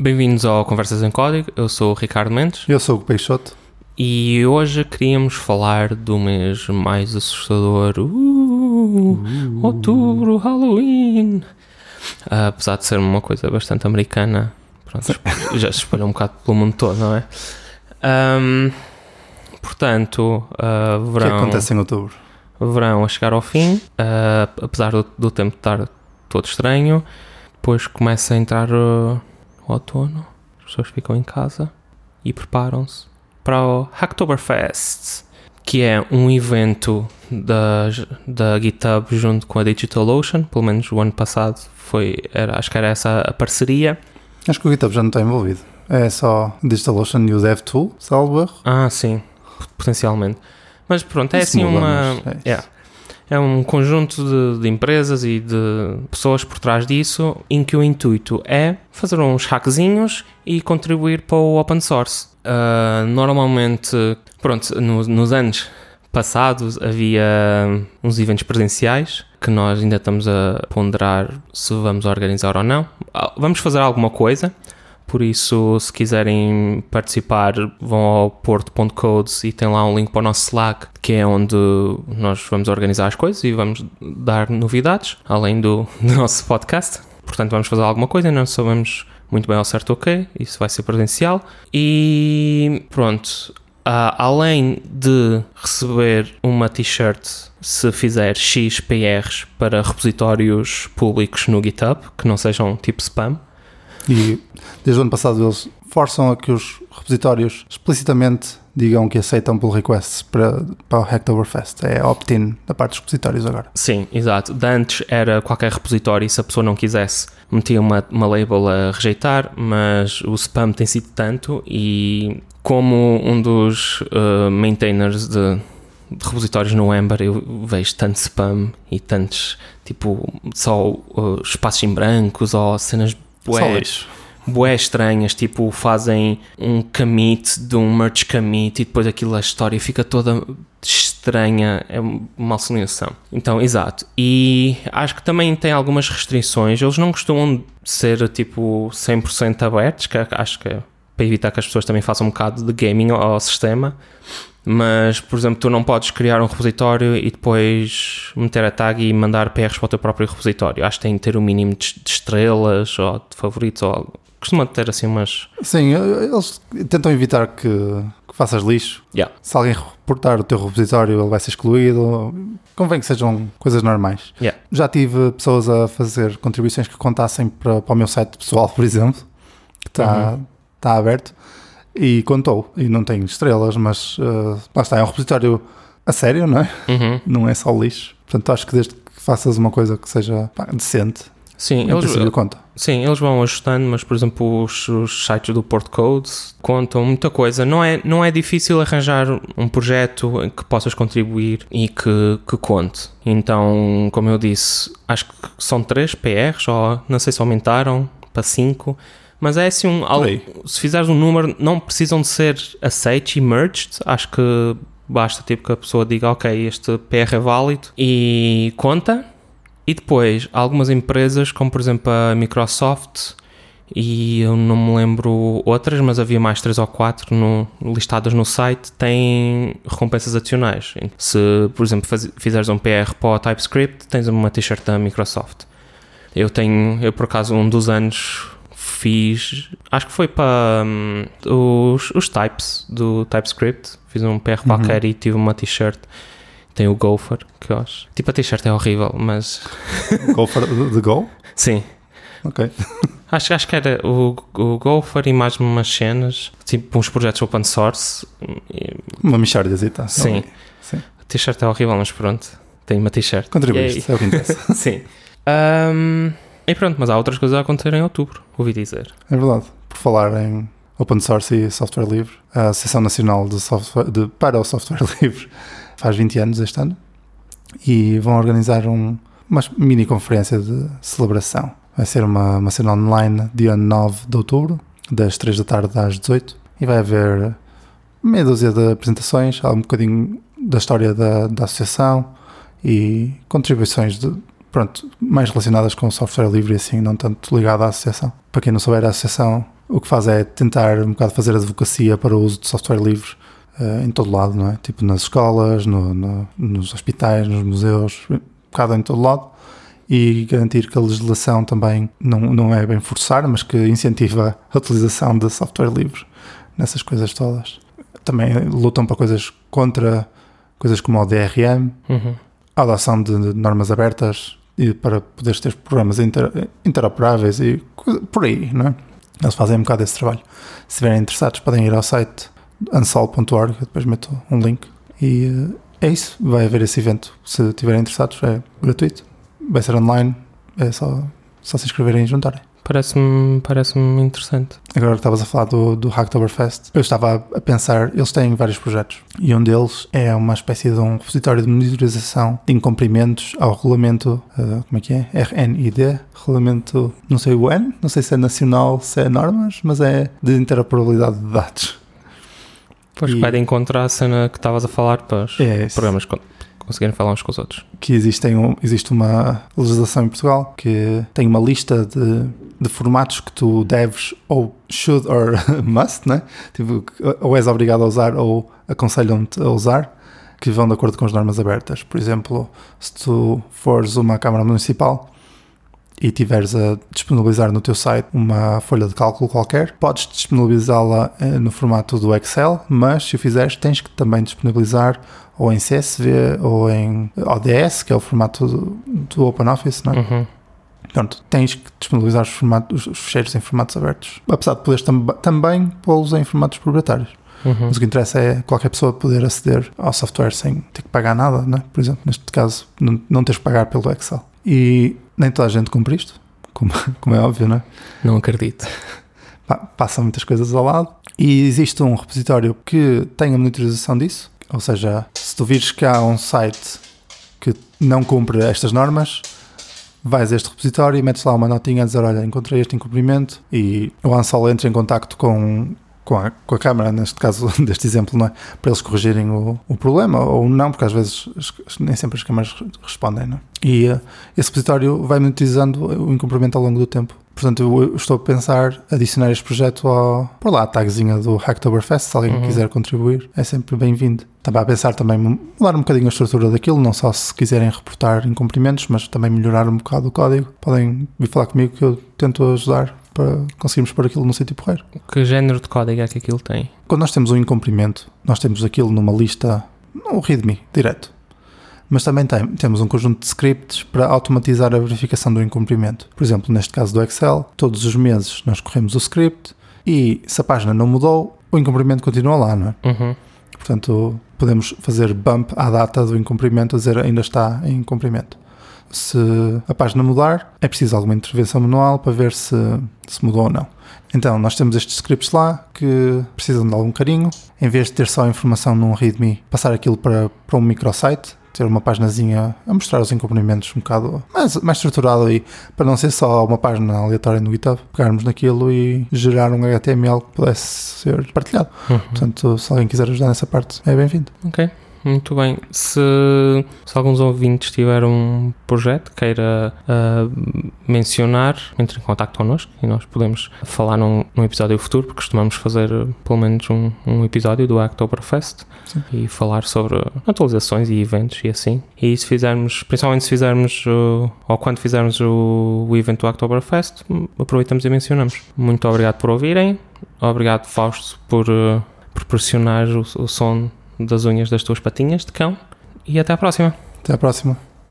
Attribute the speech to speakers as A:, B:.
A: Bem-vindos ao Conversas em Código. Eu sou o Ricardo Mendes
B: Eu sou o Peixoto.
A: e hoje queríamos falar do mês mais assustador. Uh, Outubro, Halloween. Ah, apesar de ser uma coisa bastante americana, pronto, já se espalhou um bocado pelo mundo todo, não é? Ahm, portanto, ah,
B: O que é
A: verão,
B: acontece em outubro?
A: verão a chegar ao fim, ah, apesar do, do tempo estar todo estranho, depois começa a entrar uh, outono, as pessoas ficam em casa e preparam-se para o Hacktoberfest, que é um evento da, da GitHub junto com a DigitalOcean, pelo menos o ano passado foi, era, acho que era essa a parceria.
B: Acho que o GitHub já não está envolvido. É só DigitalOcean e o DevTool, salvo erro.
A: Ah, sim, potencialmente. Mas pronto, é
B: Isso
A: assim uma.
B: é
A: yeah. É um conjunto de, de empresas e de pessoas por trás disso em que o intuito é fazer uns hackzinhos e contribuir para o open source. Ah, normalmente, pronto, no- nos anos passados havia uns eventos presenciais que nós ainda estamos a ponderar se vamos organizar ou não. Ah, Vamos fazer alguma coisa. Por isso, se quiserem participar, vão ao porto.codes e tem lá um link para o nosso Slack, que é onde nós vamos organizar as coisas e vamos dar novidades, além do, do nosso podcast. Portanto, vamos fazer alguma coisa, não sabemos muito bem ao certo o que, isso vai ser presencial. E pronto, ah, além de receber uma t-shirt se fizer X PRs para repositórios públicos no GitHub, que não sejam tipo spam,
B: E desde o ano passado eles forçam a que os repositórios explicitamente digam que aceitam pull requests para, para o Hacktoberfest. É opt-in da parte dos repositórios agora.
A: Sim, exato. De antes era qualquer repositório se a pessoa não quisesse metia uma, uma label a rejeitar, mas o spam tem sido tanto e como um dos uh, maintainers de, de repositórios no Ember eu vejo tanto spam e tantos tipo só uh, espaços em brancos ou cenas bué, bué estranhas, tipo fazem um commit de um merge commit e depois aquilo a história fica toda estranha, é uma alucinação. Então, exato. E acho que também tem algumas restrições, eles não costumam ser tipo 100% abertos, que acho que é para evitar que as pessoas também façam um bocado de gaming ao, sistema. Mas, por exemplo, tu não podes criar um repositório e depois meter a tag e mandar PRs para o teu próprio repositório. Acho que tem de ter o mínimo de, de estrelas ou de favoritos ou algo. Costuma ter assim umas.
B: Sim, eles tentam evitar que, que faças lixo.
A: Yeah.
B: Se alguém reportar o teu repositório, ele vai ser excluído. Convém que sejam coisas normais.
A: Yeah.
B: Já tive pessoas a fazer contribuições que contassem para, para o meu site pessoal, por exemplo, que está,
A: Uhum.
B: Está aberto, e contou. E não tem estrelas, mas uh, lá está, é um repositório a sério, não é?
A: Uhum.
B: Não é só lixo. Portanto, acho que desde que faças uma coisa que seja pá, decente,
A: Sim,
B: em
A: eles, sim, eles vão ajustando, mas por exemplo, os, os sites do Port Codes contam muita coisa. Não é, não é difícil arranjar um projeto em que possas contribuir e que, que conte. Então, como eu disse, acho que são três PRs, ou não sei se aumentaram para cinco. Mas é assim um. Se fizeres um número, não precisam de ser aceites e merged. Acho que basta tipo que a pessoa diga, ok, este PR é válido e conta. E depois, algumas empresas, como por exemplo a Microsoft, e eu não me lembro outras, mas havia mais três ou quatro no- listadas no site, têm recompensas adicionais. Se, por exemplo, faz- fizeres um PR para o TypeScript, tens uma t-shirt da Microsoft. Eu tenho, eu por acaso, um dos anos fiz, acho que foi para hum, os, os types do TypeScript. Fiz um PR qualquer e tive uma t-shirt. Tem o Gopher, que eu acho. Tipo, a t-shirt é horrível, mas
B: Go for the go?
A: sim.
B: Ok.
A: Acho, acho que era o, o Gopher e mais umas cenas, tipo uns projetos open source.
B: Uma mixardezita.
A: Sim.
B: Sim.
A: A t-shirt é horrível, mas pronto, tenho uma t-shirt.
B: Contribuíste, é o que interessa.
A: Sim. Ahm, e pronto, mas há outras coisas a acontecer em outubro, ouvi dizer.
B: É verdade. Por falar em open source e software livre, a Associação Nacional de Software, de, para o Software Livre faz 20 anos este ano e vão organizar um, uma mini conferência de celebração. Vai ser uma, uma cena online dia 9 de outubro, das 3 da tarde às 18 e vai haver meia dúzia de apresentações, um bocadinho da história da, da associação e contribuições de, pronto, mais relacionadas com software livre e assim, não tanto ligado à associação. Para quem não souber, a associação o que faz é tentar um bocado fazer advocacia para o uso de software livre uh, em todo lado, não é? Tipo nas escolas, no, no, nos hospitais, nos museus, um bocado em todo lado. E garantir que a legislação também não, não é bem forçar, mas que incentiva a utilização de software livre nessas coisas todas. Também lutam para coisas contra coisas como o DRM,
A: Uhum.
B: a adoção de normas abertas e para poderes ter programas inter, interoperáveis e por aí, não é? Eles fazem um bocado esse trabalho. Se estiverem interessados, podem ir ao site ansol.org, eu depois meto um link. E eh, é isso, vai haver esse evento. Se estiverem interessados, é gratuito, vai ser online, é só, só se inscreverem e juntarem.
A: Parece-me parece interessante.
B: Agora que estavas a falar do, do Hacktoberfest, eu estava a pensar, eles têm vários projetos e um deles é uma espécie de um repositório de monitorização de incumprimentos ao regulamento, eh, como é que é? RNID, regulamento, não sei o N, não sei se é nacional, se é normas, mas é de interoperabilidade de dados.
A: Pois
B: E-
A: vai de encontrar a cena que estavas a falar para os
B: É
A: programas conseguirem falar uns com os outros.
B: que existem um- existe uma legislação em Portugal que tem uma lista de, de formatos que tu deves ou should or must, né? Tipo, ou és obrigado a usar ou aconselham-te a usar, que vão de acordo com as normas abertas. Por exemplo, se tu fores uma Câmara Municipal e tiveres a disponibilizar no teu site uma folha de cálculo qualquer, podes disponibilizá-la eh, no formato do Excel, mas se o fizeres tens que também disponibilizar ou em CSV ou em ODS, que é o formato do, do OpenOffice, não é?
A: Uhum.
B: Portanto, tens que disponibilizar os, formatos, os fecheiros em formatos abertos. Apesar de poderes tam também pô-los em formatos proprietários.
A: Uhum.
B: Mas o que interessa é qualquer pessoa poder aceder ao software sem ter que pagar nada, né? por exemplo, neste caso, não, não teres que pagar pelo Excel. E nem toda a gente cumpre isto, como, como é óbvio, não é?
A: Não acredito.
B: Pa- Passam muitas coisas ao lado. E existe um repositório que tem a monitorização disso, ou seja, se tu vires que há um site que não cumpre estas normas, vais a este repositório e metes lá uma notinha a dizer: Olha, encontrei este incumprimento. E o Ansol entra em contacto com, com, a, com a Câmara, neste caso deste exemplo, não é? para eles corrigirem o, o problema, ou não, porque às vezes nem sempre as câmaras re- respondem. Não é? E eh, esse repositório vai monitorizando o incumprimento ao longo do tempo. Portanto, eu estou a pensar adicionar este projeto ao, por lá, a tagzinha do Hacktoberfest, se alguém
A: Uhum.
B: quiser contribuir, é sempre bem-vindo. Estava a pensar também mudar um bocadinho a estrutura daquilo, não só se quiserem reportar incumprimentos, mas também melhorar um bocado o código. Podem vir falar comigo que eu tento ajudar para conseguirmos pôr aquilo no sítio porreiro.
A: Que género de código é que aquilo tem?
B: Quando nós temos um incumprimento, nós temos aquilo numa lista, no README, direto. Mas também tem- temos um conjunto de scripts para automatizar a verificação do incumprimento. Por exemplo, neste caso do Excel, todos os meses nós corremos o script e se a página não mudou, o incumprimento continua lá, não é?
A: Uhum.
B: Portanto, podemos fazer bump à data do incumprimento, a dizer ainda está em incumprimento. Se a página mudar, é preciso alguma intervenção manual para ver se, se mudou ou não. Então, nós temos estes scripts lá que precisam de algum carinho. Em vez de ter só a informação num README, passar aquilo para, para um microsite, ter uma paginazinha a mostrar os incumprimentos um bocado mais, mais estruturado aí, para não ser só uma página aleatória no GitHub, pegarmos naquilo e gerar um HTML que pudesse ser partilhado.
A: Uhum.
B: Portanto, se alguém quiser ajudar nessa parte, é bem-vindo.
A: Ok, muito bem. Se, se alguns ouvintes tiverem um projeto queira ah, mencionar, entre em contato connosco e nós podemos falar num, num episódio futuro, porque costumamos fazer ah, pelo menos um, um episódio do Oktoberfest e falar sobre atualizações e eventos e assim. E se fizermos, principalmente se fizermos, uh, ou quando fizermos o, o evento do Oktoberfest, hum, aproveitamos e mencionamos. Muito obrigado por ouvirem. Obrigado, Fausto, por uh, proporcionar o, o som das unhas das tuas patinhas de cão. E até à próxima.
B: Até à próxima.